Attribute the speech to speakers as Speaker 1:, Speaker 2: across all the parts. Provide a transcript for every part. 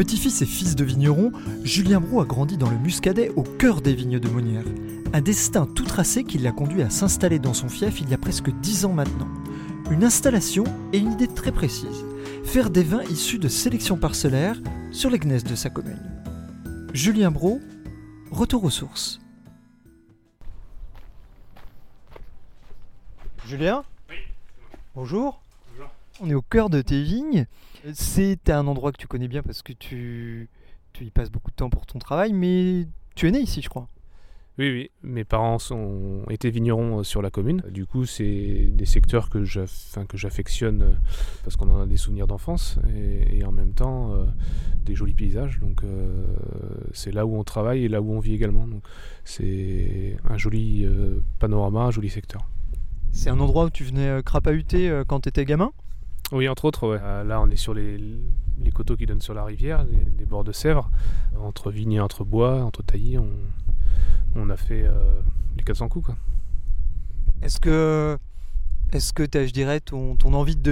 Speaker 1: Petit-fils et fils de vigneron, Julien Brou a grandi dans le Muscadet au cœur des vignes de Monnières. Un destin tout tracé qui l'a conduit à s'installer dans son fief il y a presque dix ans maintenant. Une installation et une idée très précise faire des vins issus de sélection parcellaire sur les gneiss de sa commune. Julien Brault, retour aux sources. Julien? Bonjour.
Speaker 2: Bonjour.
Speaker 1: On est au cœur de tes vignes. C'est un endroit que tu connais bien parce que tu, tu y passes beaucoup de temps pour ton travail, mais tu es né ici, je crois.
Speaker 2: Oui, oui. Mes parents ont été vignerons euh, sur la commune. Du coup, c'est des secteurs que j'affectionne euh, parce qu'on en a des souvenirs d'enfance et, en même temps euh, des jolis paysages. Donc, c'est là où on travaille et là où on vit également. Donc, c'est un joli panorama, un joli secteur.
Speaker 1: C'est un endroit où tu venais crapahuter quand tu étais gamin?
Speaker 2: Oui, entre autres, euh, là, on est sur les, coteaux qui donnent sur la rivière, les, bords de Sèvres. Entre vignes et entre bois, entre taillis, on, a fait euh, les 400 coups.
Speaker 1: Est-ce que, est-ce que je dirais, ton, envie de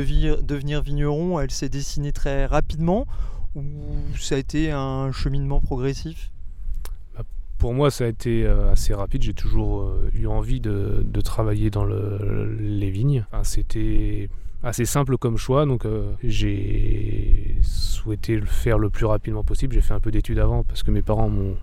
Speaker 1: devenir, vigneron, elle s'est dessinée très rapidement ou ça a été un cheminement progressif?
Speaker 2: Bah, pour moi, ça a été euh, assez rapide. J'ai toujours eu envie de, travailler dans les vignes. C'était assez simple comme choix. Donc euh, j'ai souhaité le faire le plus rapidement possible. J'ai fait un peu d'études avant parce que mes parents m'ont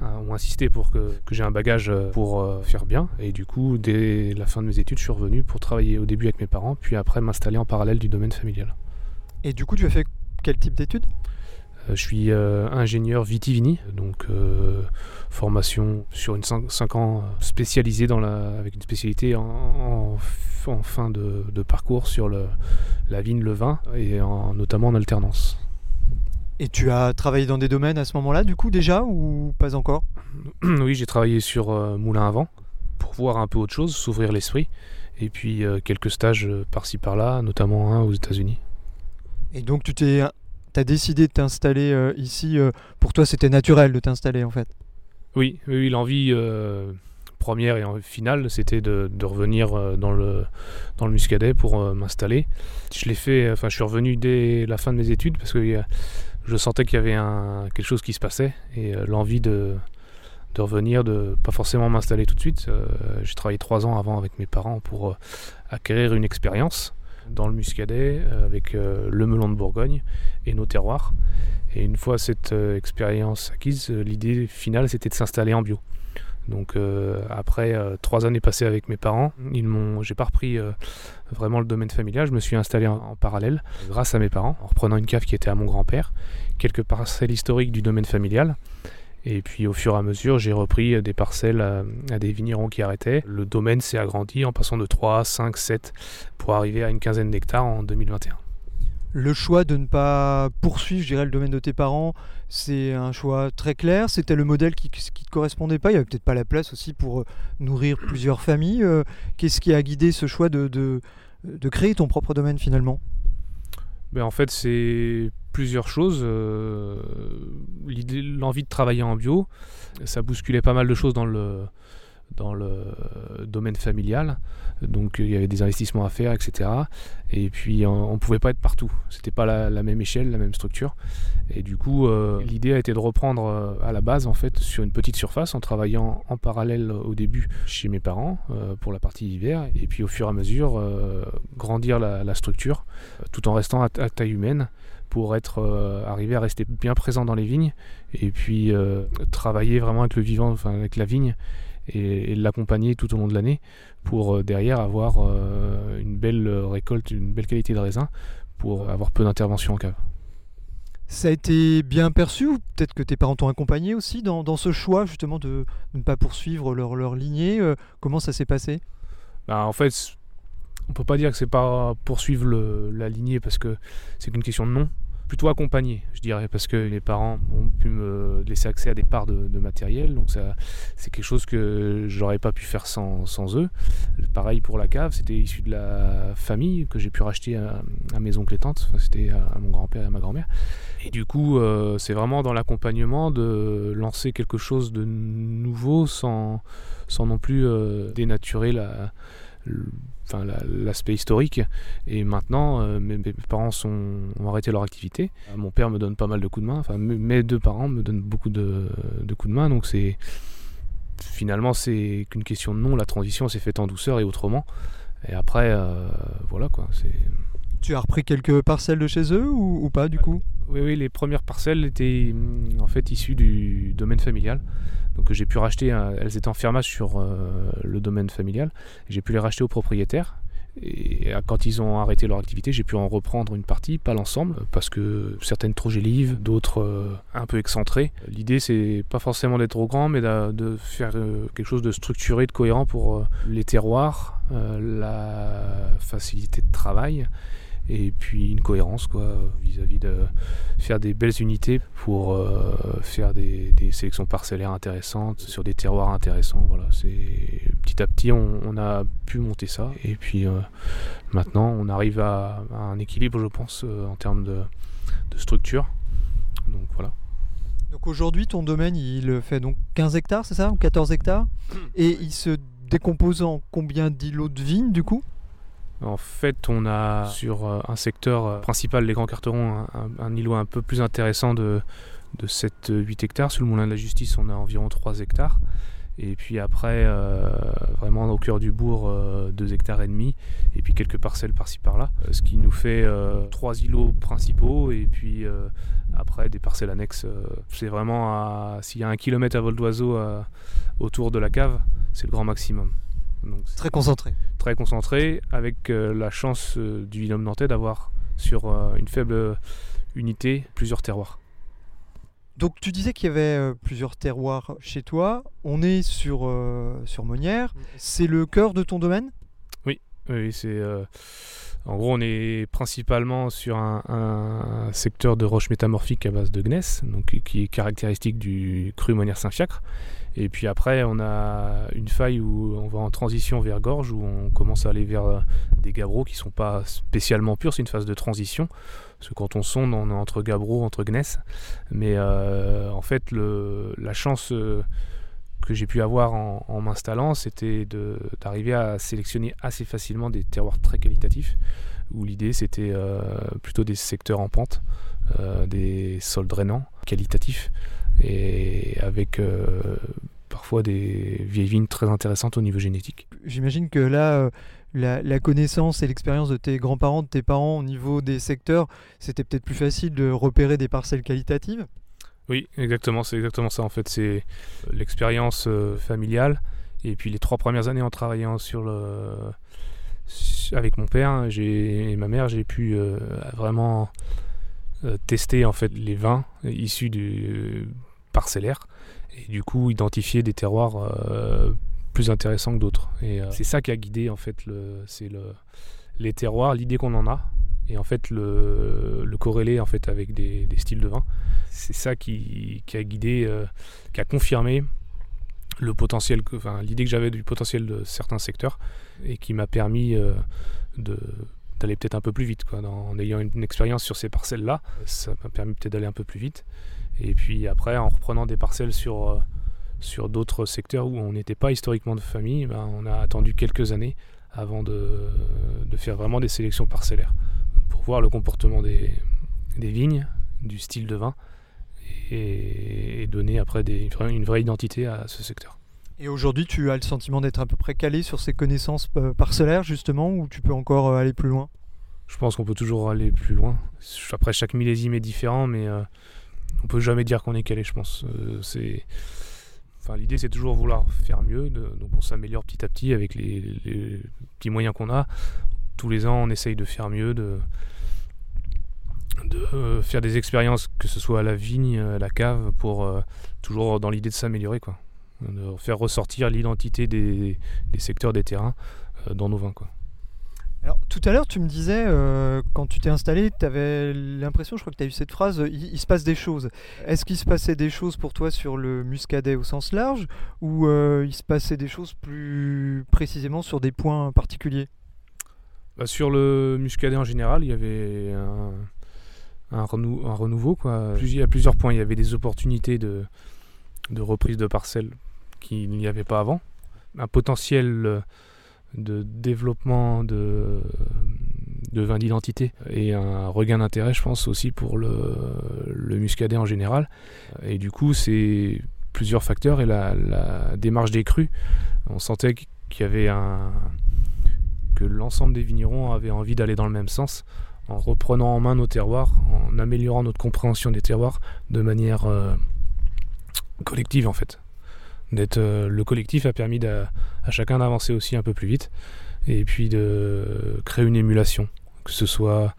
Speaker 2: ont insisté pour que, j'ai un bagage euh, pour euh, faire bien. Et du coup, dès la fin de mes études, je suis revenu pour travailler au début avec mes parents, puis après m'installer en parallèle du domaine familial.
Speaker 1: Et du coup, tu as fait quel type d'études?
Speaker 2: Je suis ingénieur vitivini, donc formation sur une 5 ans spécialisée dans la, avec une spécialité en, en en fin de, parcours sur la vigne, le vin, et notamment en alternance.
Speaker 1: Et tu as travaillé dans des domaines à ce moment-là, du coup, déjà, ou pas encore?
Speaker 2: Oui, j'ai travaillé sur euh, Moulin à vent, pour voir un peu autre chose, s'ouvrir l'esprit, et puis euh, quelques stages euh, par-ci par-là, notamment un aux États-Unis.
Speaker 1: Et donc, tu t'es, as décidé de t'installer ici, pour toi, c'était naturel de t'installer, en fait
Speaker 2: Oui, oui, l'envie première et finale, c'était de, revenir euh, dans le, dans le Muscadet pour euh, m'installer. Je l'ai fait, enfin, je suis revenu dès la fin de mes études parce que je sentais qu'il y avait quelque chose qui se passait et euh, l'envie de, de revenir, de pas forcément m'installer tout de suite. J'ai travaillé trois ans avant avec mes parents pour acquérir une expérience dans le Muscadet avec le melon de Bourgogne et nos terroirs. Et une fois cette expérience acquise, l'idée finale c'était de s'installer en bio. Donc euh, après euh, trois années passées avec mes parents, ils m'ont, j'ai pas repris euh, vraiment le domaine familial. Je me suis installé en, parallèle grâce à mes parents, en reprenant une cave qui était à mon grand-père, quelques parcelles historiques du domaine familial. Et puis au fur et à mesure, j'ai repris des parcelles à, à des vignerons qui arrêtaient. Le domaine s'est agrandi en passant de 3, 5, 7 pour arriver à une quinzaine d'hectares en 2021
Speaker 1: le choix de ne pas poursuivre, je dirais, le domaine de tes parents, c'est un choix très clair. C'était le modèle qui ne te correspondait pas. Il n'y avait peut-être pas la place aussi pour euh, nourrir plusieurs familles. Euh, qu'est-ce qui a guidé ce choix de, de, créer ton propre domaine finalement?
Speaker 2: Ben, En fait, c'est plusieurs choses. Euh, l'envie de travailler en bio, ça bousculait pas mal de choses dans le, dans le domaine familial. Donc il y avait des investissements à faire, etc. Et puis on ne pouvait pas être partout. C'était pas la, même échelle, la même structure. Et du coup, euh, l'idée a été de reprendre euh, à la base en fait sur une petite surface en travaillant en parallèle au début chez mes parents euh, pour la partie hiver. Et puis au fur et à mesure, grandir la, structure tout en restant à, taille humaine pour être arrivé à rester bien présent dans les vignes et puis travailler vraiment avec le vivant, enfin avec la vigne et, l'accompagner tout au long de l'année pour euh, derrière avoir euh, une belle récolte, une belle qualité de raisin pour avoir peu d'intervention en cave.
Speaker 1: Ça a été bien perçu ou peut-être que tes parents t'ont accompagné aussi dans, ce choix justement de, ne pas poursuivre leur, leur lignée euh, Comment ça s'est passé?
Speaker 2: Bah, En fait, on peut pas dire que c'est pas poursuivre le- la lignée parce que c'est qu'une question de nom. Plutôt accompagné, je dirais, parce que les parents ont pu me laisser accès à des parts de, matériel, donc ça, c'est quelque chose que j'aurais pas pu faire sans, sans eux. Pareil pour la cave, c'était issu de la famille que j'ai pu racheter à, à mes oncles et tantes, c'était à, à mon grand-père et à ma grand-mère. Et du coup, euh, c'est vraiment dans l'accompagnement de lancer quelque chose de nouveau sans, sans non plus euh, dénaturer la, enfin, la- l'aspect historique. Et maintenant, euh, mes, mes parents sont, ont arrêté leur activité. Euh, Mon père me donne pas mal de coups de main. Enfin, mes- deux parents me donnent beaucoup de, de coups de main. Donc c'est finalement c'est qu'une question de nom. La transition s'est faite en douceur et autrement. Et après, euh, voilà quoi. C'est
Speaker 1: Tu as repris quelques parcelles de chez eux ou, ou pas du coup?
Speaker 2: Oui, les premières parcelles étaient hum, en fait issues du domaine familial. Donc j'ai pu racheter, elles étaient en fermage sur euh, le domaine familial. J'ai pu les racheter aux propriétaires. Et quand ils ont arrêté leur activité, j'ai pu en reprendre une partie, pas l'ensemble, parce que certaines trop gélives, d'autres euh, un peu excentrées. L'idée, c'est pas forcément d'être trop grand, mais de faire euh, quelque chose de structuré, de cohérent pour les terroirs, la facilité de travail, et puis une cohérence quoi vis-à-vis de faire des belles unités pour euh, faire des, des sélections parcellaires intéressantes sur des terroirs intéressants. Voilà c'est petit à petit on, on a pu monter ça. Et puis euh, maintenant on arrive à, à un équilibre je pense euh, en termes de, de structure. Donc voilà.
Speaker 1: Donc aujourd'hui, ton domaine, il fait donc 15 hectares, c'est ça Ou 14 hectares? Et il se décompose en combien d'îlots de vignes du coup?
Speaker 2: En fait, on a sur euh, un secteur euh, principal, les Grands Carterons, un, îlot un peu plus intéressant de, de 7-8 hectares. Sur le Moulin de la Justice, on a environ 3 hectares. Et puis après, euh, vraiment au cœur du bourg, 2 hectares et demi. Et puis quelques parcelles par-ci par-là. Euh, Ce qui nous fait 3 îlots principaux. Et puis euh, après, des parcelles annexes. euh, c'est vraiment. S'il y a un kilomètre à vol d'oiseau euh, autour de la cave, c'est le grand maximum. Donc,
Speaker 1: Très concentré.
Speaker 2: très concentré, avec euh, la chance euh, du binôme nantais d'avoir sur euh, une faible unité plusieurs terroirs.
Speaker 1: Donc tu disais qu'il y avait euh, plusieurs terroirs chez toi. On est sur, euh, sur Monnières. C'est le cœur de ton domaine?
Speaker 2: Oui, c'est. euh, en gros, on est principalement sur un, secteur de roches métamorphiques à base de gneiss, donc qui est caractéristique du cru Monnière Saint-Fiacre. Et puis après, on a une faille où on va en transition vers gorge, où on commence à aller vers euh, des gabbros qui sont pas spécialement purs, c'est une phase de transition. Parce que quand on sonde, on est entre gabbros, entre gneiss. Mais euh, en fait, la chance que j'ai pu avoir en, m'installant, c'était d'arriver à sélectionner assez facilement des terroirs très qualitatifs, où l'idée c'était euh, plutôt des secteurs en pente, euh, des sols drainants, qualitatifs, et avec euh, parfois des vieilles vignes très intéressantes au niveau génétique.
Speaker 1: J'imagine que là, la connaissance et l'expérience de tes grands-parents, de tes parents au niveau des secteurs, c'était peut-être plus facile de repérer des parcelles qualitatives.
Speaker 2: Oui, exactement, c'est exactement ça en fait. C'est l'expérience euh, familiale. Et puis les trois premières années en travaillant sur le... avec mon père j'ai- et ma mère, j'ai pu euh, vraiment euh, tester en fait les vins issus du parcellaire et du coup identifier des terroirs euh, plus intéressants que d'autres. Euh, c'est ça qui a guidé en fait le, c'est le, les terroirs, l'idée qu'on en a et en fait le, le corréler en fait avec des, styles de vin c'est ça qui, a guidé, euh, qui a confirmé le potentiel, enfin l'idée que j'avais du potentiel de certains secteurs et qui m'a permis euh, d'aller peut-être un peu plus vite quoi, en ayant une, expérience sur ces parcelles là ça m'a permis peut-être d'aller un peu plus vite. Et puis après en reprenant des parcelles sur euh, sur d'autres secteurs où on n'était pas historiquement de famille ben, on a attendu quelques années avant de, de faire vraiment des sélections parcellaires voir le comportement des, des vignes du style de vin et, et donner après des- une vraie- identité à ce secteur.
Speaker 1: Et aujourd'hui, tu as le sentiment d'être à peu près calé sur ces connaissances euh, parcellaires, justement, ou tu peux encore euh, aller plus loin?
Speaker 2: Je pense qu'on peut toujours aller plus loin. Après, chaque millésime est différent, mais euh, on peut jamais dire qu'on est calé, je pense. Euh, c'est... Enfin, l'idée, c'est toujours vouloir faire mieux, de- donc on s'améliore petit à petit avec les, les petits moyens qu'on a. Tous les ans, on essaye de faire mieux, de, de euh, faire des expériences, que ce soit à la vigne, à la cave, pour euh, toujours dans l'idée de s'améliorer, quoi. De faire ressortir l'identité des, des secteurs, des terrains euh, dans nos vins, quoi.
Speaker 1: Alors, tout à l'heure, tu me disais, euh, quand tu t'es installé, tu avais l'impression, je crois que tu as eu cette phrase, il, il se passe des choses. Est-ce qu'il se passait des choses pour toi sur le muscadet au sens large, ou euh, il se passait des choses plus précisément sur des points particuliers?
Speaker 2: Bah, sur le muscadet en général, il y avait un, un, renou- un renouveau. Quoi. Plus- à plusieurs points, il y avait des opportunités de, de reprise de parcelles qu'il n'y avait pas avant. Un potentiel euh, de développement de, de vin d'identité et un regain d'intérêt, je pense, aussi pour le, le muscadet en général. Et du coup, c'est plusieurs facteurs et la, la démarche des crus. On sentait qu'il y avait un, que l'ensemble des vignerons avaient envie d'aller dans le même sens en reprenant en main nos terroirs, en améliorant notre compréhension des terroirs de manière euh, collective en fait. Euh, le collectif a permis à chacun d'avancer aussi un peu plus vite et puis de créer une émulation, que ce soit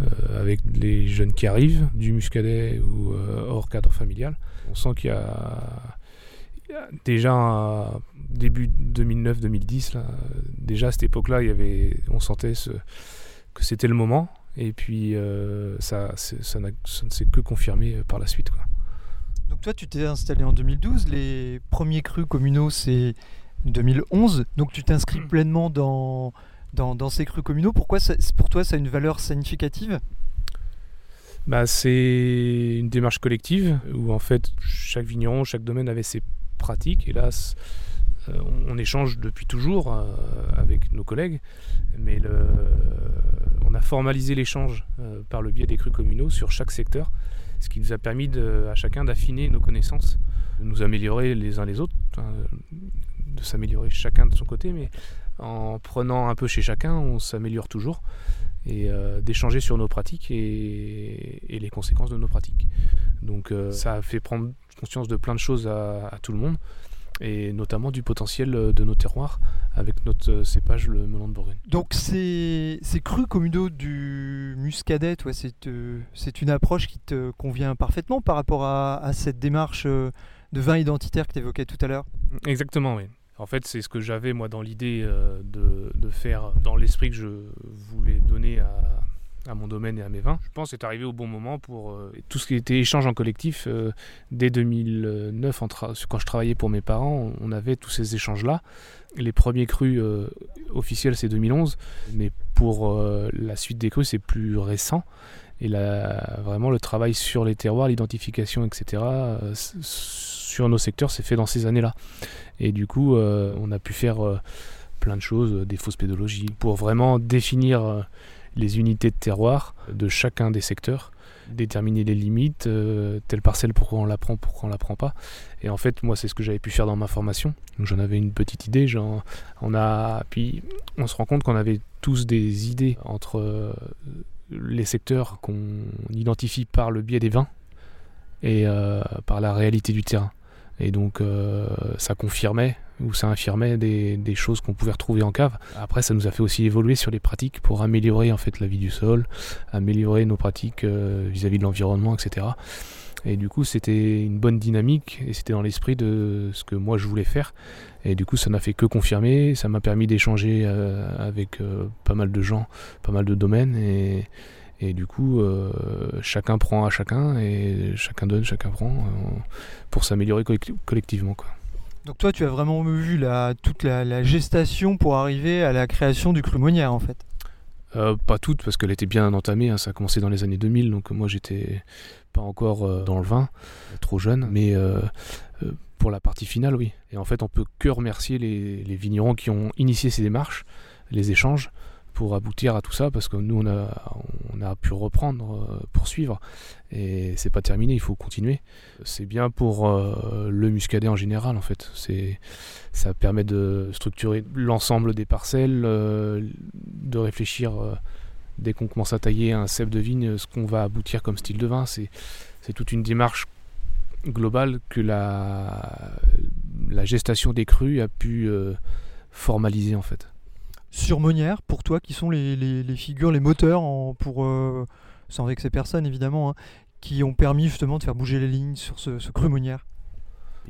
Speaker 2: euh, avec les jeunes qui arrivent du muscadet ou hors cadre familial. On sent qu'il y a, déjà début 2009-2010, là, déjà à cette époque-là, on sentait ce, que c'était le moment. Et puis euh, ça, ça, ne s'est que confirmé euh, par la suite. Quoi.
Speaker 1: Donc toi, tu t'es installé en 2012, les premiers crus communaux, c'est 2011, donc tu t'inscris pleinement dans, dans, dans ces crus communaux. Pourquoi ça- pour toi ça a une valeur significative?
Speaker 2: Bah, c'est une démarche collective où en fait chaque vigneron, chaque domaine avait ses pratiques. C- euh, on, on échange depuis toujours avec nos collègues, mais le, on a formalisé l'échange euh, par le biais des crus communaux sur chaque secteur, ce qui nous a permis à chacun d'affiner nos connaissances, de nous améliorer les uns les autres, de s'améliorer chacun de son côté, mais en prenant un peu chez chacun, on s'améliore toujours et euh, d'échanger sur nos pratiques et, les conséquences de nos pratiques. Donc euh, ça a fait prendre conscience de plein de choses à tout le monde et notamment du potentiel euh, de nos terroirs avec notre euh, cépage, le melon de Bourgogne.
Speaker 1: Donc ces, ces crus communaux du muscadet, c'est euh, c'est une approche qui te convient parfaitement par rapport à, à cette démarche de vin identitaire que tu évoquais tout à l'heure
Speaker 2: Exactement, oui. En fait, c'est ce que j'avais moi dans l'idée de, de faire, dans l'esprit que je voulais donner à, à mon domaine et à mes vins. Je pense c'est arrivé au bon moment pour euh, tout ce qui était échange en collectif. euh, dès 2009, en tra- quand je travaillais pour mes parents, on avait tous ces échanges-là. Les premiers crus euh, officiels, c'est 2011, mais pour euh, la suite des crus, c'est plus récent. Et là, vraiment, le travail sur les terroirs, l'identification, etc., sur nos secteurs, c'est fait dans ces années-là. Et du coup, on a pu faire plein de choses, des fausses pédologies, pour vraiment définir les unités de terroir de chacun des secteurs, déterminer les limites, euh, telle parcelle, pourquoi on la prend, pourquoi on la prend pas. Et en fait, moi, c'est ce que j'avais pu faire dans ma formation. J'en avais une petite idée. On a, puis on se rend compte qu'on avait tous des idées entre euh, les secteurs qu'on identifie par le biais des vins et euh, par la réalité du terrain. Et donc ça confirmait ou ça infirmait des, des choses qu'on pouvait retrouver en cave. Après, ça nous a fait aussi évoluer sur les pratiques pour améliorer en fait la vie du sol, améliorer nos pratiques euh, vis-à-vis de l'environnement, etc. Et du coup, c'était une bonne dynamique et c'était dans l'esprit de ce que moi je voulais faire. Et du coup, ça n'a fait que confirmer. Ça m'a permis d'échanger euh, avec euh, pas mal de gens, pas mal de domaines et du coup, chacun prend à chacun et chacun donne, chacun prend pour s'améliorer collec- collectivement. Quoi.
Speaker 1: Donc toi, tu as vraiment vu la, toute la, gestation pour arriver à la création du cru Monnière, en fait.
Speaker 2: Euh, pas toutes parce qu'elle était bien entamée, hein, ça a commencé dans les années 2000, donc moi j'étais pas encore euh, dans le vin, trop jeune, mais euh, euh, pour la partie finale, oui. Et en fait, on peut que remercier les vignerons qui ont initié ces démarches, les échanges, pour aboutir à tout ça, parce que nous on a, pu reprendre, euh, poursuivre, et c'est pas terminé, il faut continuer. C'est bien pour euh, le muscadet en général, en fait. C'est, ça permet de structurer l'ensemble des parcelles, euh, de réfléchir dès qu'on commence à tailler un cep de vigne, ce qu'on va aboutir comme style de vin. C'est, toute une démarche globale que la, la gestation des crus a pu formaliser, en fait.
Speaker 1: Sur Monnière, pour toi, qui sont les, les- les figures, les moteurs, en- pour, euh, sans vexer personne évidemment, hein, qui ont permis justement de faire bouger les lignes sur ce, ce cru Monnière?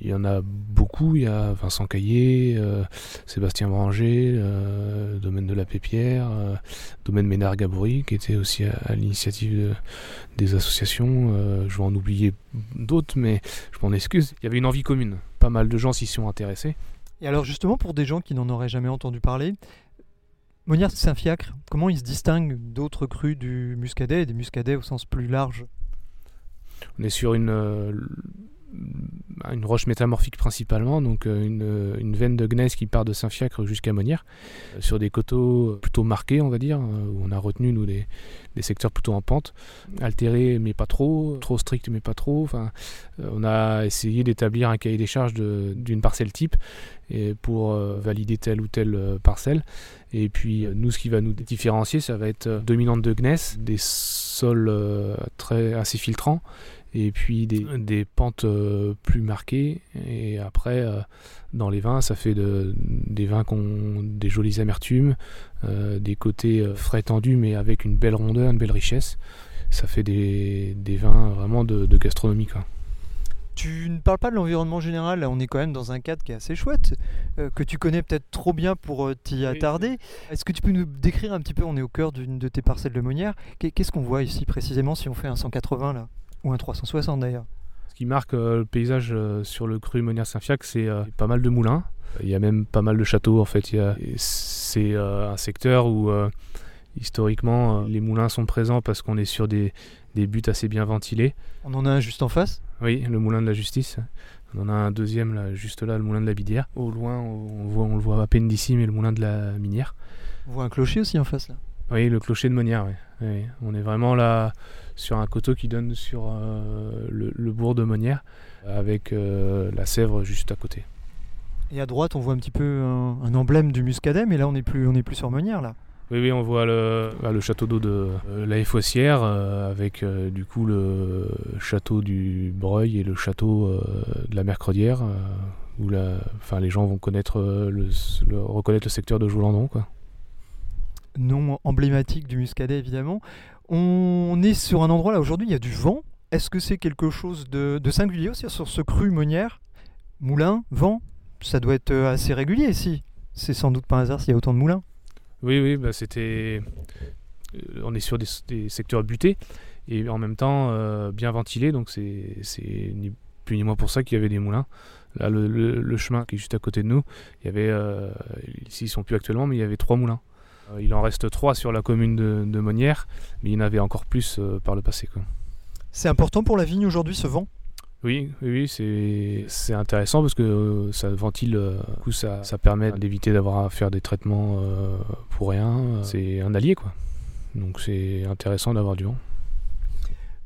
Speaker 2: Il y en a beaucoup, il y a Vincent Caillé, euh, Sébastien Branger, euh, Domaine de la Pépière, euh, Domaine Ménard-Gaboury, qui était aussi à, à l'initiative de- des associations. Je vais en oublier d'autres, mais je m'en excuse. Il y avait une envie commune. Pas mal de gens s'y sont intéressés.
Speaker 1: Et alors justement, pour des gens qui n'en auraient jamais entendu parler, Monière Saint-Fiacre, comment il se distingue d'autres crus du muscadet et des muscadets au sens plus large?
Speaker 2: On est sur une, euh, une roche métamorphique principalement, donc euh, une, une veine de gneiss qui part de Saint-Fiacre jusqu'à Monnières, euh, sur des coteaux plutôt marqués, on va dire, euh, où on a retenu nous des, des secteurs plutôt en pente, altérés mais pas trop, trop stricts mais pas trop. Enfin, euh, on a essayé d'établir un cahier des charges d'une parcelle type et pour euh, valider telle ou telle euh, parcelle. Et puis euh, nous, ce qui va nous différencier, ça va être euh, dominante de gneiss, des sols euh, très assez filtrants et puis des, des pentes euh, plus marquées. Et après, euh, dans les vins, ça fait de- des vins qui ont des jolies amertumes, euh, des côtés euh, frais tendus, mais avec une belle rondeur, une belle richesse. Ça fait des, des vins vraiment de, de gastronomie. quoi.
Speaker 1: Tu ne parles pas de l'environnement général, là on est quand même dans un cadre qui est assez chouette, euh, que tu connais peut-être trop bien pour euh, t'y attarder. Est-ce que tu peux nous décrire un petit peu, on est au cœur d'une de tes parcelles de Monière, Qu'est- qu'est-ce qu'on voit ici précisément si on fait un 180 là? Ou un 360 d'ailleurs
Speaker 2: Ce qui marque euh, le paysage euh, sur le cru Monière-Saint-Fiac, c'est euh, pas mal de moulins. Il y a même pas mal de châteaux en fait. C'est un secteur où historiquement les moulins sont présents parce qu'on est sur des, des buts assez bien ventilés.
Speaker 1: On en a un juste en face
Speaker 2: Oui, le moulin de la justice. On en a un deuxième là, juste là, le moulin de la Bidière. Au loin, on, voit, on le voit à peine d'ici, mais le moulin de la minière.
Speaker 1: On voit un clocher aussi en face là.
Speaker 2: Oui, le clocher de Monière, oui. Oui, On est vraiment là sur un coteau qui donne sur euh, le, le bourg de Monière, avec euh, la Sèvre juste à côté.
Speaker 1: Et à droite on voit un petit peu un, un emblème du muscadet, mais là on n'est plus, on est plus sur Monière là.
Speaker 2: Oui, oui, on voit le, bah, le château d'eau de euh, la Fossière, euh, avec du coup le château du Breuil et le château de la Mercredière, où la, les gens vont connaître le- reconnaître le secteur de Joulandon. Quoi.
Speaker 1: Nom emblématique du muscadet évidemment. On est sur un endroit là aujourd'hui, il y a du vent. Est-ce que c'est quelque chose de, singulier aussi sur ce cru Monière Moulin, vent, ça doit être euh, assez régulier ici. C'est sans doute pas un hasard s'il y a autant de moulins.
Speaker 2: Oui, oui, bah, c'était. euh, On est sur des, secteurs butés et en même temps euh, bien ventilés, donc c'est ni plus ni moins pour ça qu'il y avait des moulins. Là, le, chemin qui est juste à côté de nous, il y avait, ici ils sont plus actuellement, mais il y avait trois moulins. Euh, il en reste trois sur la commune de, de Monnières, mais il y en avait encore plus euh, par le passé.
Speaker 1: C'est important pour la vigne aujourd'hui ce vent?
Speaker 2: Oui, oui, c'est c'est intéressant parce que euh, ça ventile, euh, du coup, ça, ça permet d'éviter d'avoir à faire des traitements euh, pour rien. C'est un allié, quoi. Donc c'est intéressant d'avoir du vent.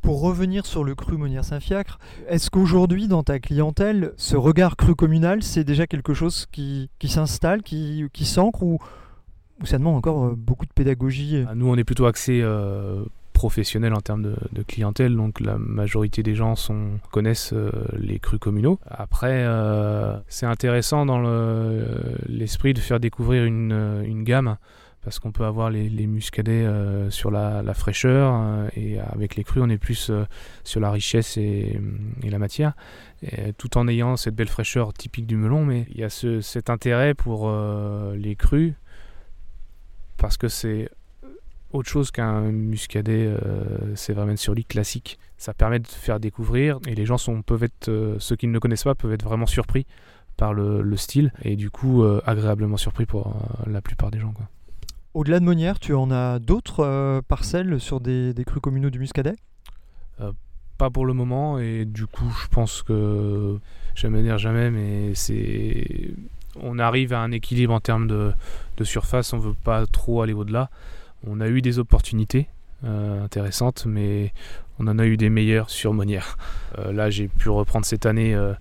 Speaker 1: Pour revenir sur le cru Monière Saint-Fiacre, est-ce qu'aujourd'hui dans ta clientèle, ce regard cru communal, c'est déjà quelque chose qui, qui s'installe, qui, qui s'ancre ou, ça demande encore euh, beaucoup de pédagogie
Speaker 2: Ah, Nous, on est plutôt axé euh, professionnel en termes de, clientèle, donc la majorité des gens connaissent euh, les crus communaux. Après, euh, c'est intéressant dans le- l'esprit de faire découvrir une, euh, gamme, parce qu'on peut avoir les, les muscadets euh, sur la, fraîcheur, euh, et avec les crus, on est plus euh, sur la richesse et, la matière, tout en ayant cette belle fraîcheur typique du melon, mais il y a ce- cet intérêt pour euh, les crus, parce que c'est autre chose qu'un muscadet euh, c'est vraiment sur lit classique. Ça permet de faire découvrir et les gens sont, peuvent être, euh, ceux qui ne le connaissent pas, peuvent être vraiment surpris par le, le style et du coup euh, agréablement surpris pour euh, la plupart des gens. Quoi.
Speaker 1: Au-delà de Monière, tu en as d'autres euh, parcelles sur des, des crus communaux du muscadet?
Speaker 2: Pas pour le moment et du coup je pense que jamais dire jamais mais c'est on arrive à un équilibre en termes de, surface, on veut pas trop aller au-delà. On a eu des opportunités euh, intéressantes, mais on en a eu des meilleures sur Monière. Euh, là, j'ai pu reprendre cette année euh,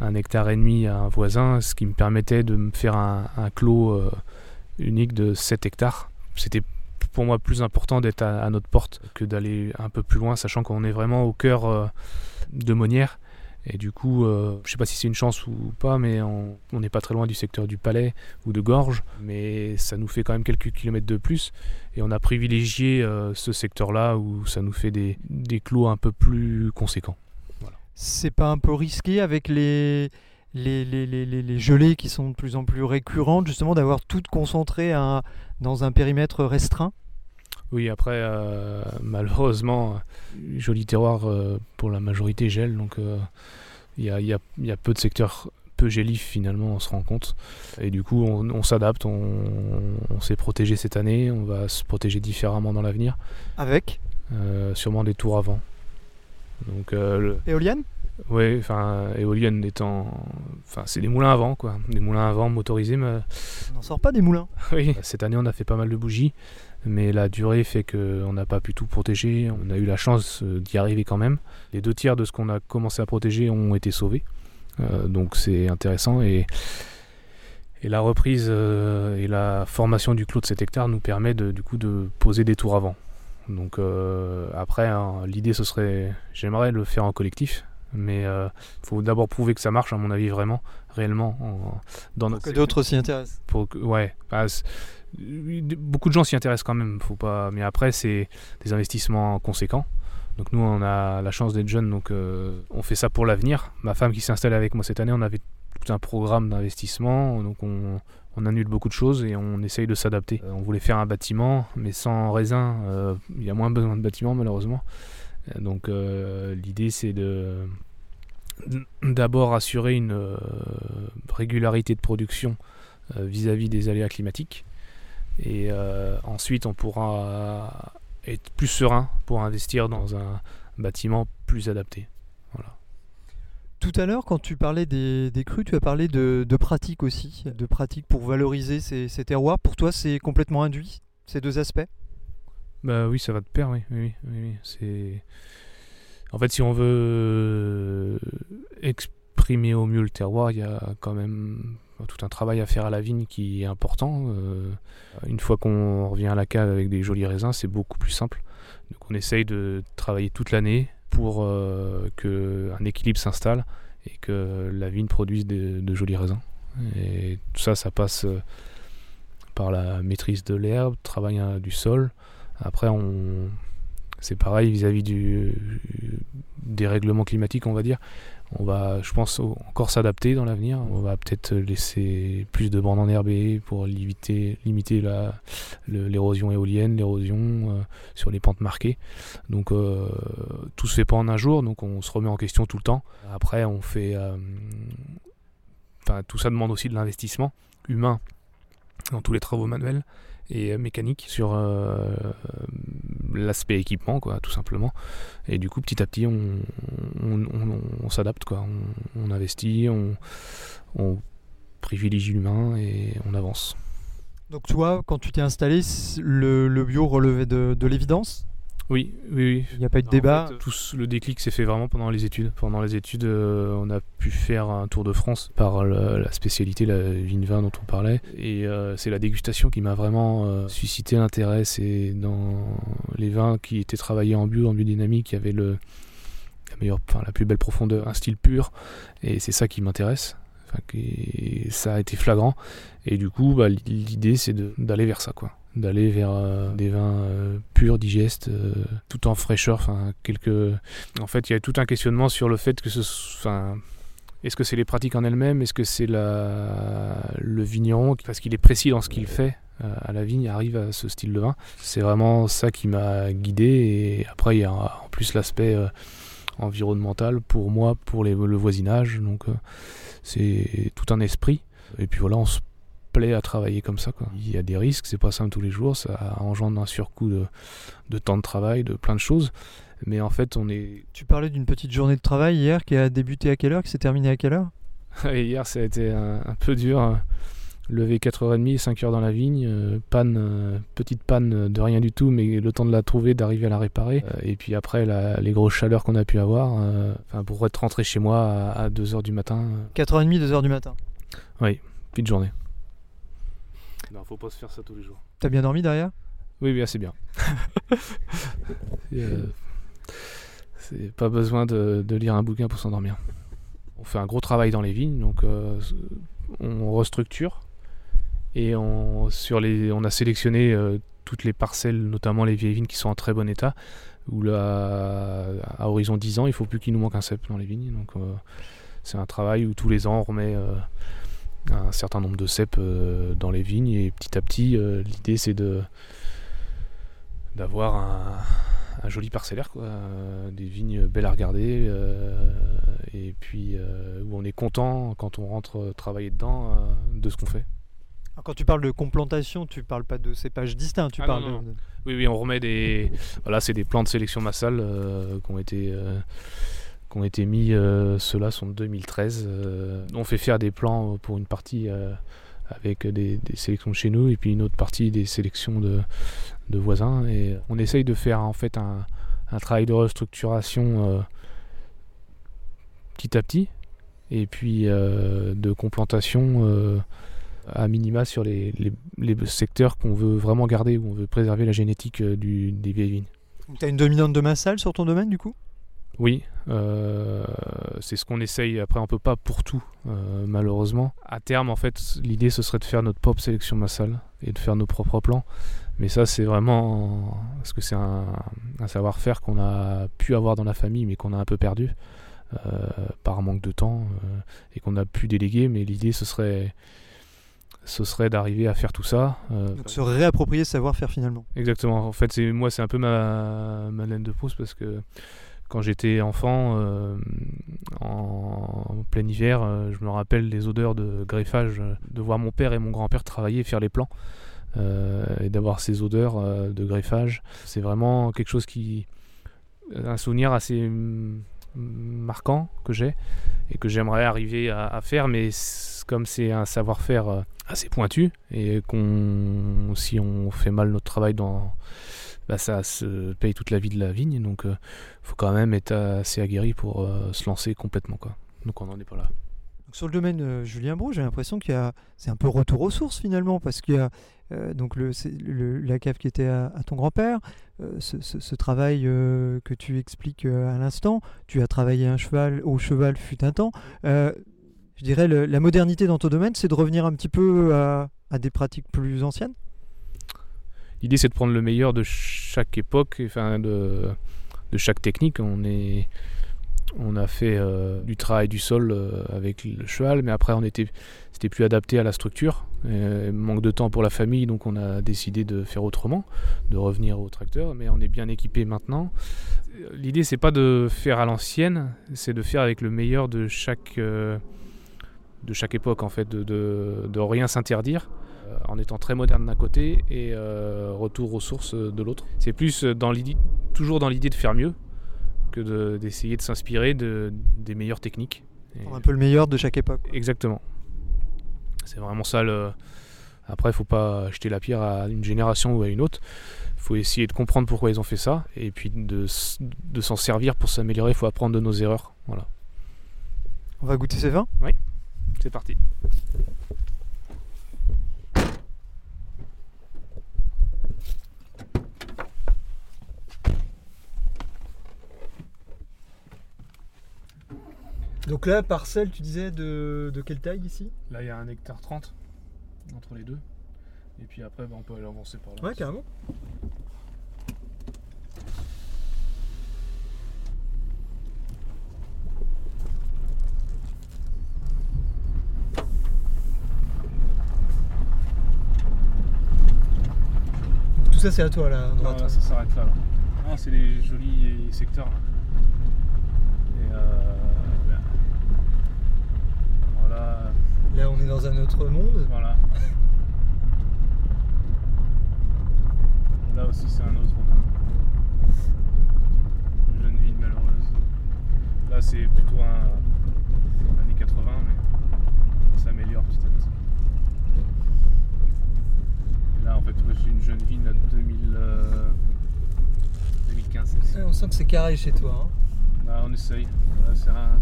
Speaker 2: un hectare et demi à un voisin, ce qui me permettait de me faire un, clos unique de 7 hectares. C'était pour moi plus important d'être à, à notre porte que d'aller un peu plus loin, sachant qu'on est vraiment au cœur de Monière. Et du coup, euh, je sais pas si c'est une chance ou pas, mais on n'est pas très loin du secteur du Palais ou de Gorge, mais ça nous fait quand même quelques kilomètres de plus. Et on a privilégié euh, ce secteur-là où ça nous fait des, des clos un peu plus conséquents.
Speaker 1: C'est pas un peu risqué avec les, gelées qui sont de plus en plus récurrentes, justement d'avoir tout concentré à- dans un périmètre restreint?
Speaker 2: Oui, après, euh, malheureusement, euh, joli terroir euh, pour la majorité gèle, donc il y, a, il y a- il y a peu de secteurs peu gélifs finalement, on se rend compte. Et du coup, on, on s'adapte, on, on s'est protégé cette année, on va se protéger différemment dans l'avenir,
Speaker 1: avec
Speaker 2: sûrement des tours avant. Donc, le-
Speaker 1: éolienne
Speaker 2: ouais, enfin, éolienne étant. Enfin, c'est des moulins à vent, quoi. Des moulins à vent motorisés, mais
Speaker 1: On n'en sort pas des moulins.
Speaker 2: oui, cette année on a fait pas mal de bougies, mais la durée fait qu'on n'a pas pu tout protéger. On a eu la chance euh, d'y arriver quand même. Les deux tiers de ce qu'on a commencé à protéger ont été sauvés, Euh, donc c'est intéressant. Et, et la reprise euh, et la formation du clos de 7 hectares nous permet de, du coup de poser des tours avant. Donc après, hein, l'idée ce serait, j'aimerais le faire en collectif, mais il faut d'abord prouver que ça marche, à mon avis vraiment, réellement, en- dans notre
Speaker 1: Que d'autres s'y intéressent.
Speaker 2: pour que- ouais bah, beaucoup de gens s'y intéressent quand même faut pas mais après c'est des investissements conséquents. Donc nous on a la chance d'être jeunes donc euh, on fait ça pour l'avenir. Ma femme qui s'est installée avec moi cette année on avait tout un programme d'investissement donc on, on annule beaucoup de choses et on essaye de s'adapter. Euh, on voulait faire un bâtiment mais sans raisin euh, il y a moins besoin de bâtiment malheureusement. Euh, donc euh, l'idée c'est de d'abord assurer une euh, régularité de production euh, vis-à-vis des aléas climatiques. Et ensuite, on pourra être plus serein pour investir dans un bâtiment plus adapté.
Speaker 1: Tout à l'heure, quand tu parlais des, crues, tu as parlé de, de pratiques aussi, de pratiques pour valoriser ces, ces terroirs. Pour toi, c'est complètement induit, ces deux aspects?
Speaker 2: Bah oui, ça va de pair, oui. oui, oui, oui. En fait, si on veut exprimer au mieux le terroir, il y a quand même tout un travail à faire à la vigne qui est important. Euh, une fois qu'on revient à la cave avec des jolis raisins, c'est beaucoup plus simple. Donc on essaye de travailler toute l'année pour euh, que un équilibre s'installe et que la vigne produise de, de jolis raisins. Et tout ça, ça passe euh, par la maîtrise de l'herbe, travail hein, du sol. Après, on... c'est pareil vis-à-vis du... des règlements climatiques, on va dire. On va, je pense, encore s'adapter dans l'avenir. On va peut-être laisser plus de bandes enherbées pour limiter, l'érosion éolienne, l'érosion euh, sur les pentes marquées. Donc euh, tout se fait pas en un jour, donc on se remet en question tout le temps. Après, on fait, euh, tout ça demande aussi de l'investissement humain dans tous les travaux manuels et euh, mécaniques sur euh, l'aspect équipement, quoi, tout simplement. Et du coup, petit à petit, on, on, s'adapte, quoi. On, investit, on, privilégie l'humain et on avance.
Speaker 1: Donc toi, quand tu t'es installé, le, le bio relevait de, de l'évidence?
Speaker 2: Oui, oui, oui.
Speaker 1: Il n'y a pas eu de débat
Speaker 2: fait, ce- le déclic s'est fait vraiment pendant les études. Pendant les études, euh, on a pu faire un tour de France par la spécialité, la vigne vin dont on parlait. Et euh, c'est la dégustation qui m'a vraiment euh, suscité l'intérêt. C'est dans les vins qui étaient travaillés en bio, en biodynamique, il y avait le, la, meilleure, enfin, la plus belle profondeur, un style pur. Et c'est ça qui m'intéresse. Enfin, ça a été flagrant. Et du coup, bah, l'idée, c'est d'aller vers ça, quoi d'aller vers euh, des vins euh, purs, digestes, euh, tout en fraîcheur. Quelques. En fait, il y a tout un questionnement sur le fait que ce. Enfin, est-ce que c'est les pratiques en elles-mêmes? Est-ce que c'est la... le vigneron parce qu'il est précis dans ce qu'il fait à la vigne arrive à ce style de vin C'est vraiment ça qui m'a guidé. Et après, il y a en plus l'aspect environnemental pour moi, pour le voisinage. Donc, c'est tout un esprit. Et puis voilà, on se plaît à travailler comme ça. Quoi. Il y a des risques, c'est pas simple tous les jours, ça engendre un surcoût de, de temps de travail, de plein de choses. Mais en fait, on est.
Speaker 1: Tu parlais d'une petite journée de travail hier qui a débuté à quelle heure, qui s'est terminée à quelle heure?
Speaker 2: Hier, ça a été un, un peu dur. Lever 4h30, 5h dans la vigne, euh, panne, euh, petite panne de rien du tout, mais le temps de la trouver, d'arriver à la réparer. Euh, et puis après, la- les grosses chaleurs qu'on a pu avoir, pour être rentré chez moi à, 2h du matin, euh,
Speaker 1: 4h30, 2h du matin?
Speaker 2: petite journée. Non, faut pas se faire ça tous les jours.
Speaker 1: T'as bien dormi derrière?
Speaker 2: Oui, oui, c'est bien. C'est, euh, c'est pas besoin de, de lire un bouquin pour s'endormir. On fait un gros travail dans les vignes, donc euh, on restructure et on, sur les, on a sélectionné euh, toutes les parcelles, notamment les vieilles vignes qui sont en très bon état, où là, à horizon 10 ans, il faut plus qu'il nous manque un cep dans les vignes. Donc euh, c'est un travail où tous les ans on remet euh, un certain nombre de cèpes euh, dans les vignes et petit à petit euh, l'idée c'est de d'avoir un, un joli parcellaire, quoi, euh, des vignes belles à regarder euh, et puis euh, où on est content quand on rentre travailler dedans euh, de ce qu'on fait.
Speaker 1: Alors, quand tu parles de complantation, tu parles pas de cépages distincts, tu
Speaker 2: Ah,
Speaker 1: parles
Speaker 2: non,
Speaker 1: de-.
Speaker 2: Oui, oui, on remet des. Voilà, c'est des plans de sélection massale euh, qui ont été. Euh, qui ont été mis, euh, ceux-là sont de 2013. euh, on fait faire des plans pour une partie euh, avec des, sélections chez nous et puis une autre partie des sélections de, voisins. Et on essaye de faire en fait un, travail de restructuration euh, petit à petit et puis euh, de complantation euh, à minima sur les, secteurs qu'on veut vraiment garder, où on veut préserver la génétique euh, du- des vieilles vignes.
Speaker 1: Tu as une dominante de massal sur ton domaine du coup?
Speaker 2: Oui, euh, c'est ce qu'on essaye. Après, on peut pas pour tout, euh, malheureusement. À terme, en fait, l'idée ce serait de faire notre propre sélection massale et de faire nos propres plans. Mais ça, c'est vraiment parce que c'est un, un savoir-faire qu'on a pu avoir dans la famille, mais qu'on a un peu perdu euh, par manque de temps et qu'on a pu déléguer. Mais l'idée, ce serait, ce serait d'arriver à faire tout ça. euh,
Speaker 1: Donc se réapproprier savoir-faire finalement.
Speaker 2: Exactement. En fait, c'est moi, c'est un peu ma, ma laine de pouce parce que quand j'étais enfant, euh, en plein hiver, euh, je me rappelle les odeurs de greffage, euh, de voir mon père et mon grand-père travailler, faire les plans, et d'avoir ces odeurs de greffage. C'est vraiment quelque chose qui, un souvenir assez mm, marquant que j'ai et que j'aimerais arriver à, à faire, mais comme c'est un savoir-faire assez pointu et qu'on, si on fait mal notre travail dans bah, ça se paye toute la vie de la vigne, donc il faut quand même être assez aguerri pour euh, se lancer complètement. Quoi. Donc on n'en est pas là.
Speaker 1: Sur le domaine euh, Julien Brou, j'ai l'impression qu'il y a c'est un peu retour aux sources finalement parce qu'il y a euh, donc le, la cave qui était à, ton grand-père, euh, ce, travail euh, que tu expliques euh, à l'instant, tu as travaillé un cheval au cheval fut un temps. Euh, je dirais la modernité dans ton domaine, c'est de revenir un petit peu à des pratiques plus anciennes?
Speaker 2: L'idée c'est de prendre le meilleur de chaque époque, enfin de, chaque technique. On, a fait euh, du travail du sol euh, avec le cheval, mais après c'était plus adapté à la structure. Euh, manque de temps pour la famille, donc on a décidé de faire autrement, de revenir au tracteur. Mais on est bien équipé maintenant. L'idée c'est pas de faire à l'ancienne, c'est de faire avec le meilleur de chaque, de chaque époque en fait, de, rien s'interdire en étant très moderne d'un côté et euh, retour aux sources euh, de l'autre. C'est plus euh, dans l'idée, toujours dans l'idée de faire mieux que de- d'essayer de, s'inspirer de, des meilleures techniques.
Speaker 1: Prendre un peu le meilleur de chaque époque.
Speaker 2: Exactement. C'est vraiment ça le. Après, il faut pas jeter la pierre à une génération ou à une autre. Il faut essayer de comprendre pourquoi ils ont fait ça et puis de, de s'en servir pour s'améliorer. Il faut apprendre de nos erreurs. Voilà.
Speaker 1: On va goûter ces vins?
Speaker 2: C'est parti.
Speaker 1: Donc là, parcelle, tu disais de, de quelle taille ici?
Speaker 2: Là, il y a un hectare 30 entre les deux. Et puis après, bah, on peut aller avancer par là.
Speaker 1: Ouais, carrément. Tout ça, c'est à toi là, à droite.
Speaker 2: Voilà, ça s'arrête là. là. Ah, c'est des jolis secteurs. Là. Et euh, là. Voilà.
Speaker 1: Là, on est dans un autre monde.
Speaker 2: Voilà. Là aussi, c'est un autre rodin. Une jeune ville malheureuse. Là, c'est plutôt un années 80, mais ça s'améliore petit à petit. Et là, en fait, j'ai une jeune ville de 2000, euh, 2015. celle-ci.
Speaker 1: Ouais, on sent que c'est carré chez toi. hein.
Speaker 2: Là, on essaye. Là, c'est un...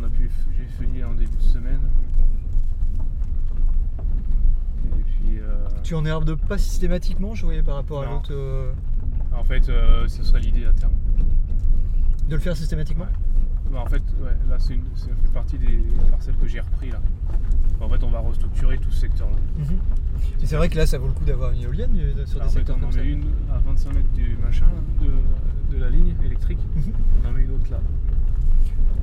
Speaker 2: On a pu j'ai feuillé en début de semaine. Et puis, euh,
Speaker 1: Tu en herbes pas systématiquement, je voyais par rapport à
Speaker 2: Non.
Speaker 1: l'autre. euh,
Speaker 2: en fait, euh, ce serait l'idée à terme.
Speaker 1: de le faire systématiquement?
Speaker 2: Ouais. Bah, en fait, ouais, là, c'est une- ça fait partie des parcelles que j'ai repris là. En fait, on va restructurer tout ce secteur-là.
Speaker 1: Mhm. Mais c'est vrai que là, ça vaut le coup d'avoir une éolienne euh, sur
Speaker 2: Là,
Speaker 1: des
Speaker 2: en fait,
Speaker 1: secteurs
Speaker 2: on en
Speaker 1: comme ça.
Speaker 2: met une à 25 mètres du machin, de, de la ligne électrique.
Speaker 1: Mhm.
Speaker 2: On en met une autre là.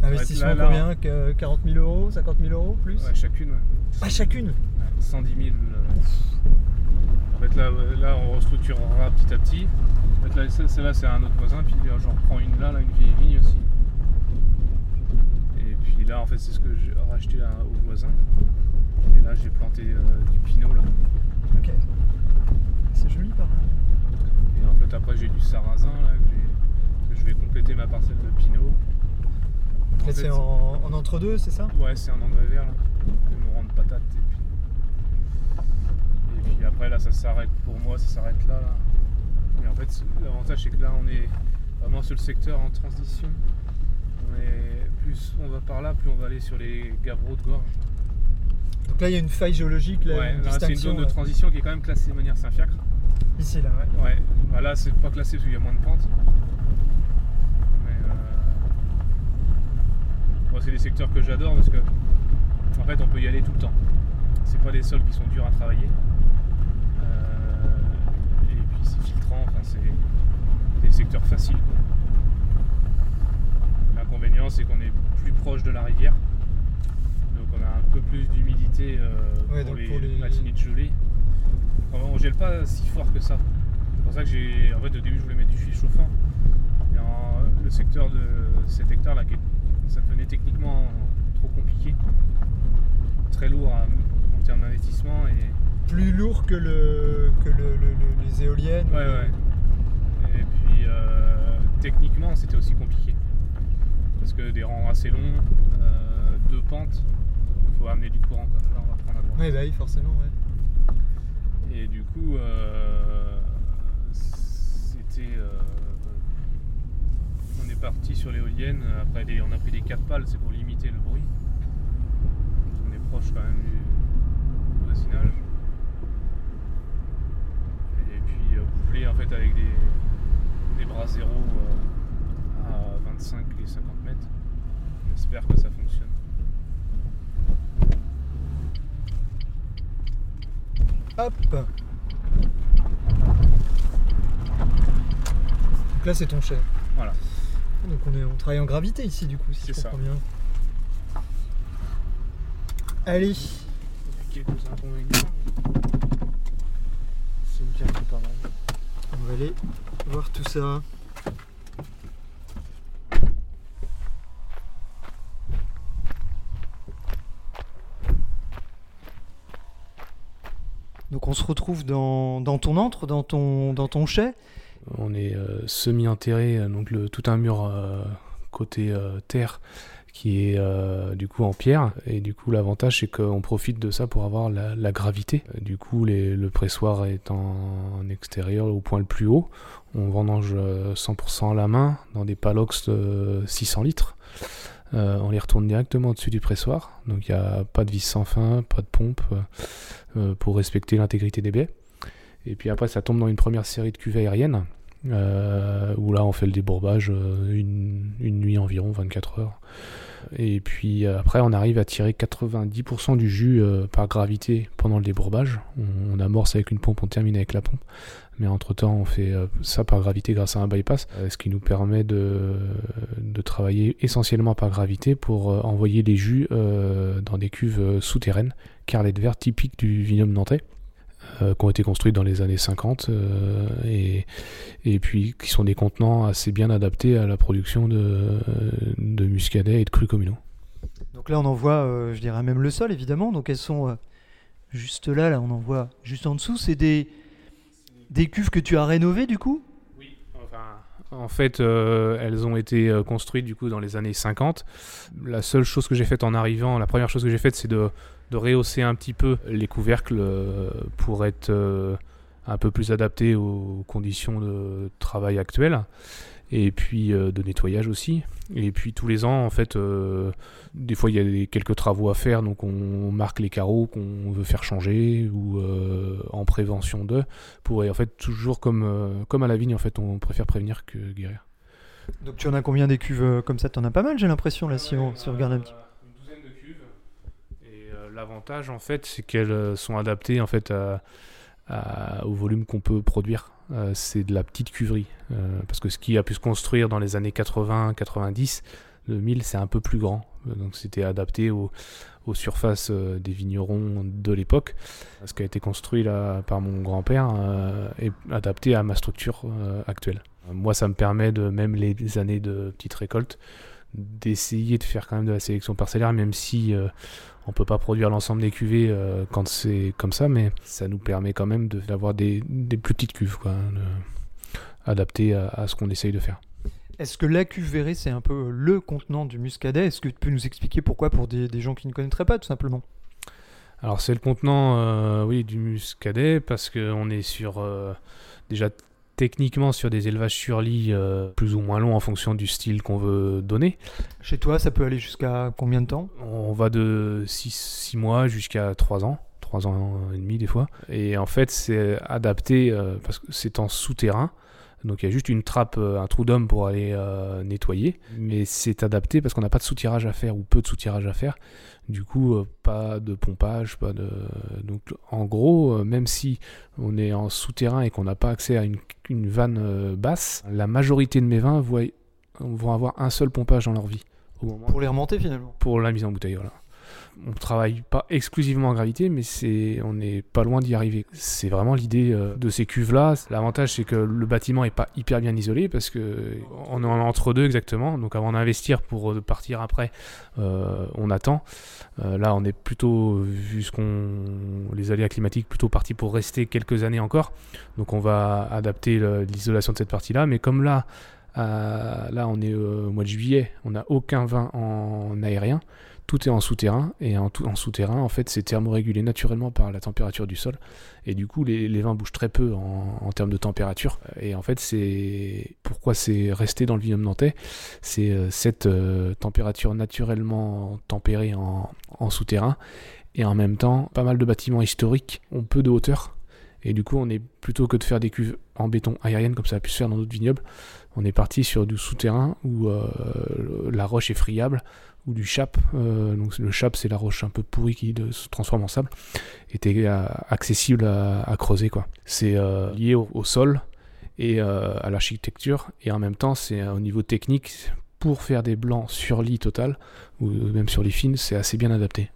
Speaker 1: Investissement
Speaker 2: là, là,
Speaker 1: combien que 40 000 euros 50 000 euros plus
Speaker 2: Ouais, chacune. ouais.
Speaker 1: Ah, chacune
Speaker 2: Ouais, 110 000. euh. En fait, là, là, on restructurera petit à petit. En fait, là, celle-là, c'est un autre voisin. Puis euh, j'en reprends une là, là, une vieille vigne aussi. Et puis là, en fait, c'est ce que j'ai racheté à- au voisin. Et là, j'ai planté euh, du pinot là.
Speaker 1: Ok. C'est joli par là.
Speaker 2: Et en fait, après, j'ai du sarrasin là. Que je vais compléter ma parcelle de pinot. En fait,
Speaker 1: c'est en, en entre-deux, c'est ça?
Speaker 2: Ouais, c'est un engrais vert là. Mon rang de patate. Et puis... et puis après, là, ça s'arrête pour moi, ça s'arrête là, là. Et en fait, l'avantage, c'est que là, on est vraiment sur le secteur en transition. On est... Plus on va par là, plus on va aller sur les gavreaux de gorge.
Speaker 1: Donc là, il y a une faille géologique, là,
Speaker 2: ouais, c'est une zone de transition qui est quand même classée de manière Saint-Fiacre.
Speaker 1: Ici, là, ouais.
Speaker 2: Ouais, bah là, c'est pas classé parce qu'il y a moins de pente. Mais euh... moi, c'est des secteurs que j'adore parce que, en fait, on peut y aller tout le temps. C'est pas des sols qui sont durs à travailler. Euh, Et puis, c'est filtrant, enfin, c'est des secteurs faciles. L'inconvénient, c'est qu'on est plus proche de la rivière. Donc, on a un peu plus d'humidité euh,
Speaker 1: Ouais,
Speaker 2: pour, les
Speaker 1: pour les-
Speaker 2: matinées de gelée. On, on gèle pas si fort que ça. C'est pour ça que j'ai. En fait, au début, je voulais mettre du fil chauffant. Mais en- le secteur de cet hectare-là, qui est- ça devenait techniquement trop compliqué. Très lourd à- en termes d'investissement. Et,
Speaker 1: Plus lourd que, le, que le, le- le- les éoliennes.
Speaker 2: ouais, ouais. Et puis, euh, techniquement, c'était aussi compliqué. Parce que des rangs assez longs, euh, deux pentes, il faut amener du courant. Quoi. Là, on va prendre à droite.
Speaker 1: Ouais, bah oui, forcément, ouais.
Speaker 2: Et du coup, euh, c'était. Euh, est parti sur l'éolienne. Après, on a pris des 4 pales, c'est pour limiter le bruit. On est proche quand même du voisinage. Et puis, euh, couplé en fait avec des, des bras zéro euh, à 25 et 50 mètres. On espère que ça fonctionne.
Speaker 1: Hop Donc là, c'est ton chef.
Speaker 2: Voilà.
Speaker 1: Donc on, est, on travaille en gravité ici, du coup, si
Speaker 2: ça.
Speaker 1: bien. Allez,
Speaker 2: Il y a quelques inconvénients. C'est une pierre qui est pas mal.
Speaker 1: on va aller voir tout ça. Donc on se retrouve dans, dans ton antre, dans ton, dans ton chai.
Speaker 2: On est euh, semi-enterré, euh, donc le, tout un mur euh, côté terre qui est du coup en pierre. Et du coup, l'avantage, c'est qu'on profite de ça pour avoir la, gravité. Du coup, le pressoir est en, extérieur au point le plus haut. On vendange euh, 100% à la main dans des palox de 600 litres. On les retourne directement au-dessus du pressoir. Donc il n'y a pas de vis sans fin, pas de pompe pour respecter l'intégrité des baies. Et puis après, ça tombe dans une première série de cuvées aériennes, euh, où là, on fait le débourbage euh, une, nuit environ, 24 heures. Et puis euh, après, on arrive à tirer 90% du jus par gravité pendant le débourbage. On, amorce avec une pompe, on termine avec la pompe. Mais entre-temps, on fait ça par gravité grâce à un bypass, ce qui nous permet de, travailler essentiellement par gravité pour envoyer les jus dans des cuves souterraines, carlettes vertes typiques du vignoble nantais euh, qui ont été construites dans les années 50 euh, et, et puis qui sont des contenants assez bien adaptés à la production de, de muscadet et de crus communaux.
Speaker 1: Donc là, on en voit, euh, je dirais même le sol, évidemment. Donc elles sont euh, juste là, là, on en voit juste en dessous. C'est des, des cuves que tu as rénovées, du coup?
Speaker 2: Oui, enfin, en fait, euh, elles ont été construites du coup dans les années 50. La seule chose que j'ai faite en arrivant, la première chose que j'ai faite, c'est de, de rehausser un petit peu les couvercles euh, pour être euh, un peu plus adaptés aux conditions de travail actuelles. Et puis euh, de nettoyage aussi. Et puis tous les ans, en fait, des fois il y a quelques travaux à faire, donc on marque les carreaux qu'on veut faire changer ou en prévention de pour en fait toujours comme comme à la vigne en fait on préfère prévenir que guérir.
Speaker 1: Donc tu en as combien des cuves comme ça? Tu en as pas mal, j'ai l'impression, là, si on, si on regarde un petit
Speaker 2: Une douzaine de cuves. Et euh, l'avantage en fait c'est qu'elles euh, sont adaptées en fait au volume qu'on peut produire. Euh, c'est de la petite cuverie Euh, parce que ce qui a pu se construire dans les années 80-90 Le 1000, c'est un peu plus grand. Donc c'était adapté aux, surfaces des vignerons de l'époque. Ce qui a été construit là par mon grand-père est adapté à ma structure actuelle. Moi, ça me permet de, même les années de petite récolte, d'essayer de faire quand même de la sélection parcellaire, même si euh, on peut pas produire l'ensemble des cuvées euh, quand c'est comme ça, mais ça nous permet quand même de- d'avoir des, des plus petites cuves, quoi, de- adaptées à, à ce qu'on essaye de faire.
Speaker 1: Est-ce que la cuve verrée, c'est un peu le contenant du muscadet? Est-ce que tu peux nous expliquer pourquoi pour des, des gens qui ne connaîtraient pas, tout simplement?
Speaker 2: Alors c'est le contenant, euh, oui, du muscadet parce qu'on est sur euh, déjà techniquement sur des élevages sur lit euh, plus ou moins longs en fonction du style qu'on veut donner.
Speaker 1: Chez toi, ça peut aller jusqu'à combien de temps?
Speaker 2: On va de 6 mois jusqu'à 3 ans. 3 ans et demi des fois. Et en fait, c'est adapté euh, parce que c'est en souterrain. Donc il y a juste une trappe, euh, un trou d'homme pour aller euh, nettoyer. Mais c'est adapté parce qu'on n'a pas de soutirage à faire ou peu de soutirage à faire. Du coup, euh, pas de pompage, pas de. Donc en gros, même si on est en souterrain et qu'on n'a pas accès à une, une vanne basse, la majorité de mes vins vont avoir un seul pompage dans leur vie. Au moment
Speaker 1: Pour les remonter, finalement.
Speaker 2: pour la mise en bouteille. Voilà. On travaille pas exclusivement en gravité, mais c'est, on n'est pas loin d'y arriver. C'est vraiment l'idée euh, de ces cuves-là. L'avantage, c'est que le bâtiment est pas hyper bien isolé parce que on est en entre deux exactement. Donc avant d'investir pour euh, partir après, euh, on attend. Là, on est plutôt, vu ce qu'on, les aléas climatiques, plutôt parti pour rester quelques années encore. Donc on va adapter l'isolation de cette partie-là. Mais comme là, euh, là, on est au mois de juillet, on n'a aucun vin en aérien. Tout est en souterrain, et en, souterrain, en fait, c'est thermorégulé naturellement par la température du sol. Et du coup, les, vins bougent très peu en, termes de température. Et en fait, c'est pourquoi c'est resté dans le vignoble nantais, c'est euh, cette euh, température naturellement tempérée en souterrain, et en même temps, pas mal de bâtiments historiques ont peu de hauteur. Et du coup, on est plutôt que de faire des cuves en béton aérienne comme ça a pu se faire dans d'autres vignobles, on est parti sur du souterrain où euh, la roche est friable, ou du chap. euh, donc le chap, c'est la roche un peu pourrie qui se transforme en sable, était euh, accessible à, creuser quoi. C'est lié au, sol et à l'architecture, et en même temps, c'est au niveau technique pour faire des blancs sur lit total ou même sur lit fines, c'est assez bien adapté.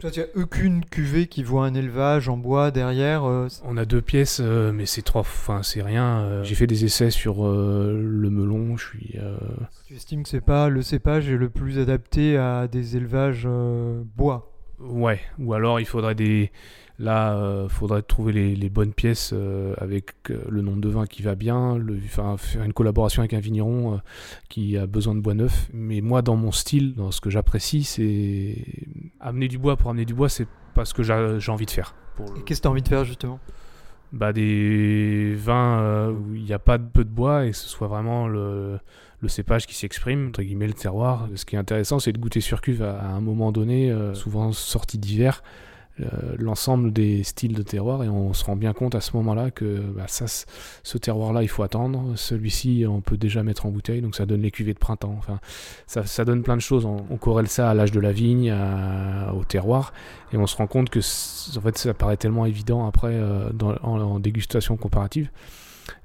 Speaker 1: Toi, tu n'as aucune cuvée qui voit un élevage en bois derrière. euh,
Speaker 2: On a deux pièces, euh, mais c'est trois, enfin c'est rien. euh, J'ai fait des essais sur le melon. Je suis
Speaker 1: tu estimes que c'est pas le cépage est le plus adapté à des élevages bois?
Speaker 2: Ouais, ou alors il faudrait des. Là, euh, faudrait trouver les, les bonnes pièces euh, avec euh, le nombre de vins qui va bien, le, enfin, faire une collaboration avec un vigneron qui a besoin de bois neuf. Mais moi, dans mon style, dans ce que j'apprécie, c'est amener du bois pour amener du bois, c'est pas ce que j'a- j'ai envie de faire. Pour le-
Speaker 1: Et qu'est-ce que tu as envie de faire justement?
Speaker 2: Bah, des vins euh, où il n'y a pas de peu de bois et que ce soit vraiment le, le cépage qui s'exprime, entre guillemets le terroir. Ce qui est intéressant, c'est de goûter sur cuve à, à un moment donné, euh, souvent sorti d'hiver, l'ensemble des styles de terroir et on se rend bien compte à ce moment-là que bah, ça, ce terroir-là, il faut attendre. Celui-ci, on peut déjà mettre en bouteille, donc ça donne les cuvées de printemps. Enfin, ça, ça donne plein de choses. On, on corrèle ça à l'âge de la vigne, au terroir, et on se rend compte que en fait, ça paraît tellement évident après euh, en, dégustation comparative.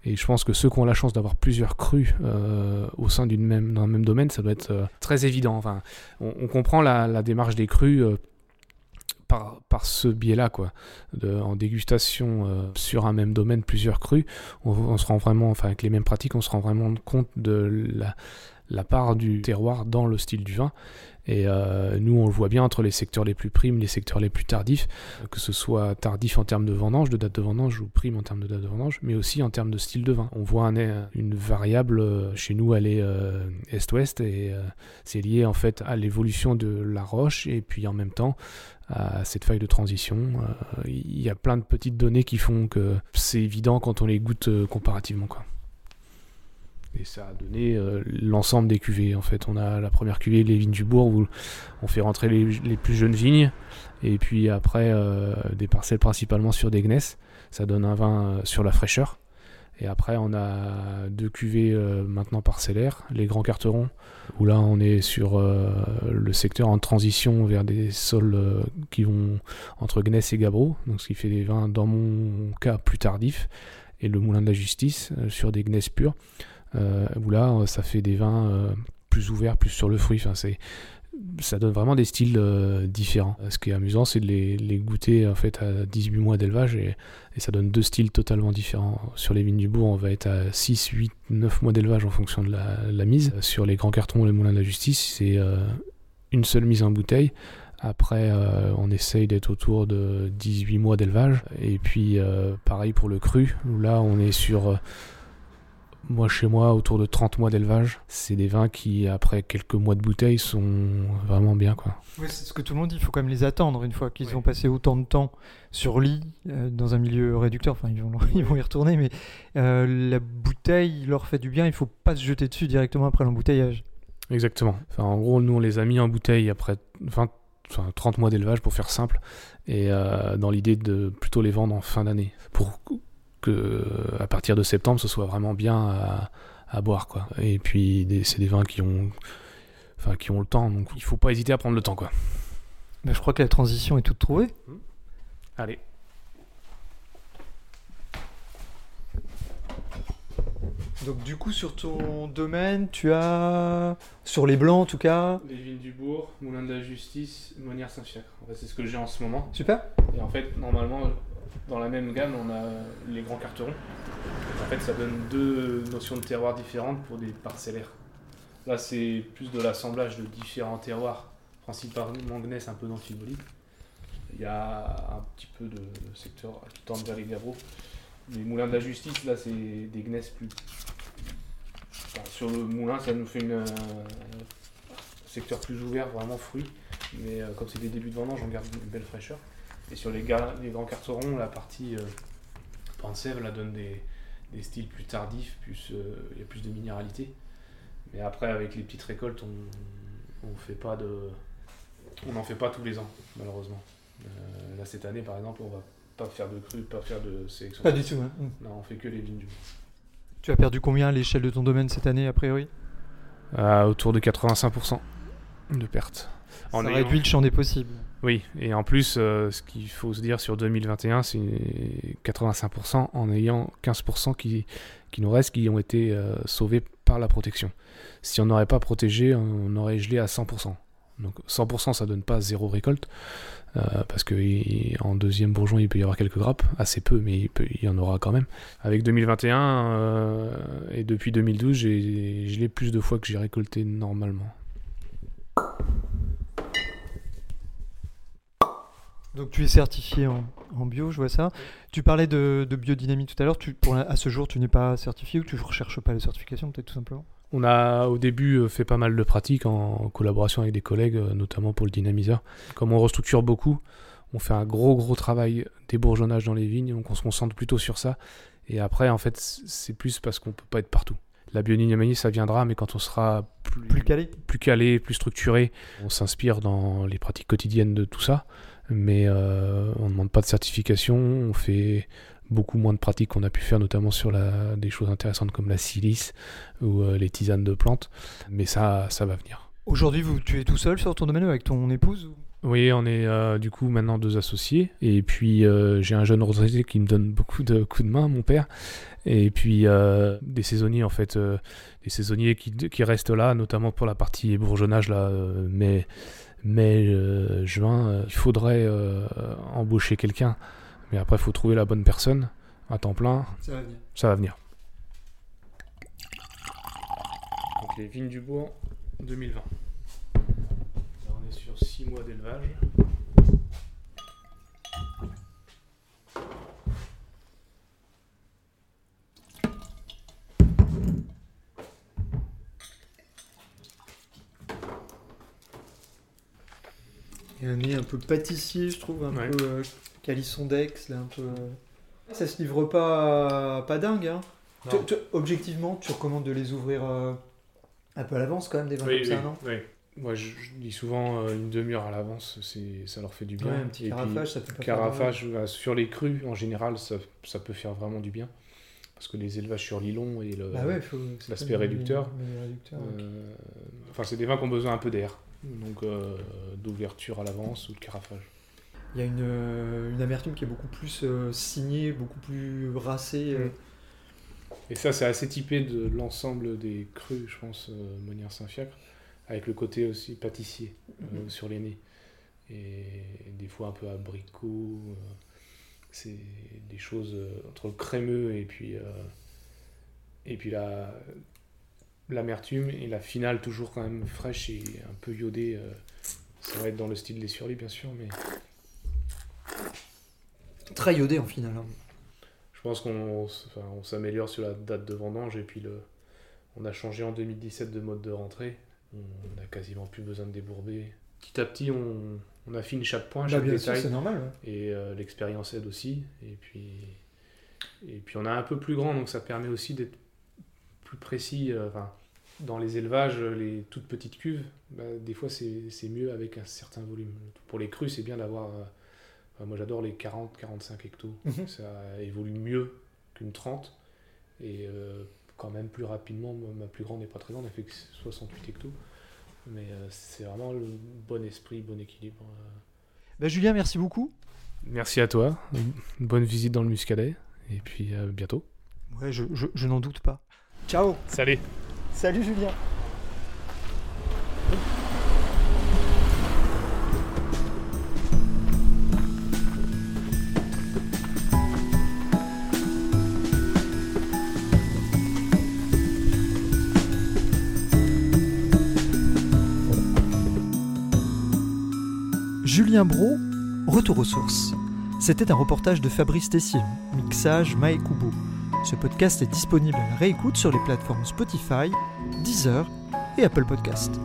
Speaker 2: Et je pense que ceux qui ont la chance d'avoir plusieurs crus euh, au sein d'une même, d'un même domaine, ça doit être euh, très évident. Enfin, on, comprend la, la démarche des crus euh, par, ce biais-là, quoi. En dégustation euh, sur un même domaine, plusieurs crus, on, se rend vraiment, enfin avec les mêmes pratiques, on se rend vraiment compte de la, part du terroir dans le style du vin. Et euh, nous, on le voit bien entre les secteurs les plus primes, les secteurs les plus tardifs, que ce soit tardif en termes de vendange, de date de vendange, ou prime en termes de date de vendange, mais aussi en termes de style de vin. On voit un- une variable, euh, chez nous, elle est est-ouest, et c'est lié en fait à l'évolution de la roche, et puis en même temps à cette faille de transition. Euh, Il y a plein de petites données qui font que c'est évident quand on les goûte euh, comparativement. Et ça a donné euh, l'ensemble des cuvées. En fait, on a la première cuvée, les vignes du bourg, où on fait rentrer les, plus jeunes vignes, et puis après des parcelles principalement sur des gneiss. Ça donne un vin sur la fraîcheur. Et après, on a deux cuvées euh, maintenant parcellaires, les grands carterons, où là, on est sur euh, le secteur en transition vers des sols euh, qui vont entre gneiss et gabbro, donc ce qui fait des vins, dans mon cas, plus tardifs, et le moulin de la justice sur des gneiss purs, où là, ça fait des vins plus ouvert, plus sur le fruit. Enfin, c'est ça donne vraiment des styles euh, différents. Ce qui est amusant, c'est de les, goûter en fait à 18 mois d'élevage et, ça donne deux styles totalement différents. Sur les vignes du bourg, on va être à 6, 8, 9 mois d'élevage en fonction de la, mise. Sur les grands cartons, les moulins de la justice, c'est euh, une seule mise en bouteille. Après, euh, on essaye d'être autour de 18 mois d'élevage. Et puis, euh, pareil pour le cru, où là, on est sur moi, chez moi, autour de 30 mois d'élevage, c'est des vins qui, après quelques mois de bouteille, sont vraiment bien. Quoi.
Speaker 1: Oui, c'est ce que tout le monde dit. Il faut quand même les attendre une fois qu'ils oui. ont passé autant de temps sur lit, euh, dans un milieu réducteur. Enfin, ils vont, ils vont y retourner, mais euh, la bouteille leur fait du bien. Il ne faut pas se jeter dessus directement après l'embouteillage.
Speaker 2: Exactement. Enfin, en gros, nous, on les a mis en bouteille après 20, enfin, 30 mois d'élevage, pour faire simple, et euh, dans l'idée de plutôt les vendre en fin d'année. Pour que à partir de septembre ce soit vraiment bien à, à boire quoi. Et puis c'est des vins qui ont enfin qui ont le temps donc il faut pas hésiter à prendre le temps quoi.
Speaker 1: Mais je crois que la transition est toute trouvée.
Speaker 2: Mmh. allez.
Speaker 1: Donc du coup sur ton domaine tu as sur les blancs en tout cas.
Speaker 2: Les vignes du bourg moulin de la justice Monière Saint-Fiacre en fait, c'est ce que j'ai en ce moment.
Speaker 1: Super.
Speaker 2: Et en fait normalement dans la même gamme, on a les grands carterons. En fait, ça donne deux notions de terroir différentes pour des parcellaires. Là, c'est plus de l'assemblage de différents terroirs, principalement gneiss, un peu d'antibolide. Il y a un petit peu de secteur qui tendent vers les Gavreaux. Les moulins de la justice, là, c'est des gneiss plus. Sur le moulin, ça nous fait une, euh, secteur plus ouvert, vraiment fruit. Mais euh, comme c'est des débuts de vendange, on garde une belle fraîcheur. Et sur les, gars, les grands carterons, la partie euh, Pansève, la donne des, des, styles plus tardifs, plus il euh, y a plus de minéralité. Mais après, avec les petites récoltes, on on fait pas de, on n'en fait pas tous les ans, malheureusement. Euh, là, cette année, par exemple, on va pas faire de cru, pas faire de sélection.
Speaker 1: Pas du tout. Hein.
Speaker 2: Non, on fait que les vignes du.
Speaker 1: Tu as perdu combien à l'échelle de ton domaine cette année, a priori?
Speaker 2: Euh, Autour de 85% de pertes.
Speaker 1: Ça en réduit ayant... le champ des possibles.
Speaker 2: Oui, et en plus, euh, ce qu'il faut se dire sur 2021, c'est 85% en ayant 15% qui, qui nous restent, qui ont été euh, sauvés par la protection. Si on n'aurait pas protégé, on aurait gelé à 100%. Donc 100%, ça donne pas zéro récolte, euh, parce qu'en deuxième bourgeon, il peut y avoir quelques grappes, assez peu, mais il, peut, il y en aura quand même. Avec 2021 euh, et depuis 2012, j'ai gelé plus de fois que j'ai récolté normalement.
Speaker 1: Donc tu es certifié en, en, bio, je vois ça. Tu parlais de, de biodynamie tout à l'heure. À ce jour, tu n'es pas certifié ou tu ne recherches pas les certifications, peut-être tout simplement?
Speaker 2: On a au début fait pas mal de pratiques en collaboration avec des collègues, notamment pour le dynamiseur. Comme on restructure beaucoup, on fait un gros gros travail débourgeonnage dans les vignes, donc on se concentre plutôt sur ça. Et après, en fait, c'est plus parce qu'on peut pas être partout. La biodynamie, ça viendra, mais quand on sera
Speaker 1: plus, plus calé,
Speaker 2: plus calé, plus structuré, on s'inspire dans les pratiques quotidiennes de tout ça mais euh, on ne demande pas de certification, on fait beaucoup moins de pratiques qu'on a pu faire, notamment sur la, des choses intéressantes comme la silice ou euh, les tisanes de plantes, mais ça, ça va venir.
Speaker 1: Aujourd'hui, tu es tout seul sur ton domaine avec ton épouse ou?
Speaker 2: Oui, on est euh, du coup maintenant deux associés. Et puis euh, j'ai un jeune retraité qui me donne beaucoup de coups de main, mon père. Et puis euh, des saisonniers en fait, des saisonniers qui, qui, restent là, notamment pour la partie bourgeonnage là, mais mai, euh, juin, euh, il faudrait euh, embaucher quelqu'un. Mais après, il faut trouver la bonne personne à temps plein.
Speaker 1: Ça va venir.
Speaker 2: Ça va venir. Donc les vignes du bourg 2020. Là, on est sur 6 mois d'élevage.
Speaker 1: Peu pâtissier, je trouve, un
Speaker 2: Ouais.
Speaker 1: peu euh, calisson d'Aix, là, un peu. euh. Ça se livre pas, pas dingue, hein.
Speaker 2: Non.
Speaker 1: Tu- tu- objectivement, tu recommandes de les ouvrir euh, un peu à l'avance quand même, des vins
Speaker 2: Oui,
Speaker 1: comme
Speaker 2: oui,
Speaker 1: ça, non?
Speaker 2: oui. Moi, je, je dis souvent euh, une demi-heure à l'avance, c'est, ça leur fait du bien.
Speaker 1: Ouais, un petit carafage, ça peut pas.
Speaker 2: Carafage, euh, sur les crus, en général, ça, ça peut faire vraiment du bien. Parce que les élevages sur l'îlon et le,
Speaker 1: Bah ouais,
Speaker 2: l'aspect réducteur. Euh, Enfin, c'est des vins qui ont besoin un peu d'air. Donc, euh, d'ouverture à l'avance ou de carafage.
Speaker 1: Il y a une, euh, une amertume qui est beaucoup plus euh, signée, beaucoup plus brassée. euh.
Speaker 2: Et ça, c'est assez typé de l'ensemble des crus, je pense, Monière Saint-Fiacre, avec le côté aussi pâtissier euh, sur les nez. Et des fois un peu abricot. c'est des choses entre le crémeux et puis, et puis la, l'amertume. Et la finale, toujours quand même fraîche et un peu iodée. euh, ça va être dans le style des surlis, bien sûr, mais
Speaker 1: Très iodé en finale. hein.
Speaker 2: Je pense qu'on s- enfin, on s'améliore sur la date de vendange et puis le, on a changé en 2017 de mode de rentrée. On n'a quasiment plus besoin de débourber. Petit à petit, on, on affine chaque point,
Speaker 1: Bah,
Speaker 2: chaque détail.
Speaker 1: c'est normal. ouais.
Speaker 2: et euh, l'expérience aide aussi. Et puis, et puis on a un peu plus grand, donc ça permet aussi d'être plus précis. euh, enfin, dans les élevages, les toutes petites cuves, bah, des fois c'est c'est mieux avec un certain volume. Pour les crus, c'est bien d'avoir. euh, enfin, moi j'adore les 40-45 hectos.
Speaker 1: Mhm.
Speaker 2: Ça évolue mieux qu'une 30. Et euh, quand même plus rapidement, ma plus grande n'est pas très grande, elle fait que 68 hectos. Mais euh, c'est vraiment le bon esprit, bon équilibre. euh.
Speaker 1: Bah, Julien, merci beaucoup.
Speaker 2: Merci à toi. Une bonne visite dans le Muscadet. Et puis à bientôt.
Speaker 1: Ouais, je, je- je n'en doute pas. Ciao.
Speaker 2: Salut.
Speaker 1: Salut Julien. Julien Bro, retour aux sources. C'était un reportage de Fabrice Tessier, mixage Mae Kubo. Ce podcast est disponible à la réécoute sur les plateformes Spotify, Deezer et Apple Podcast.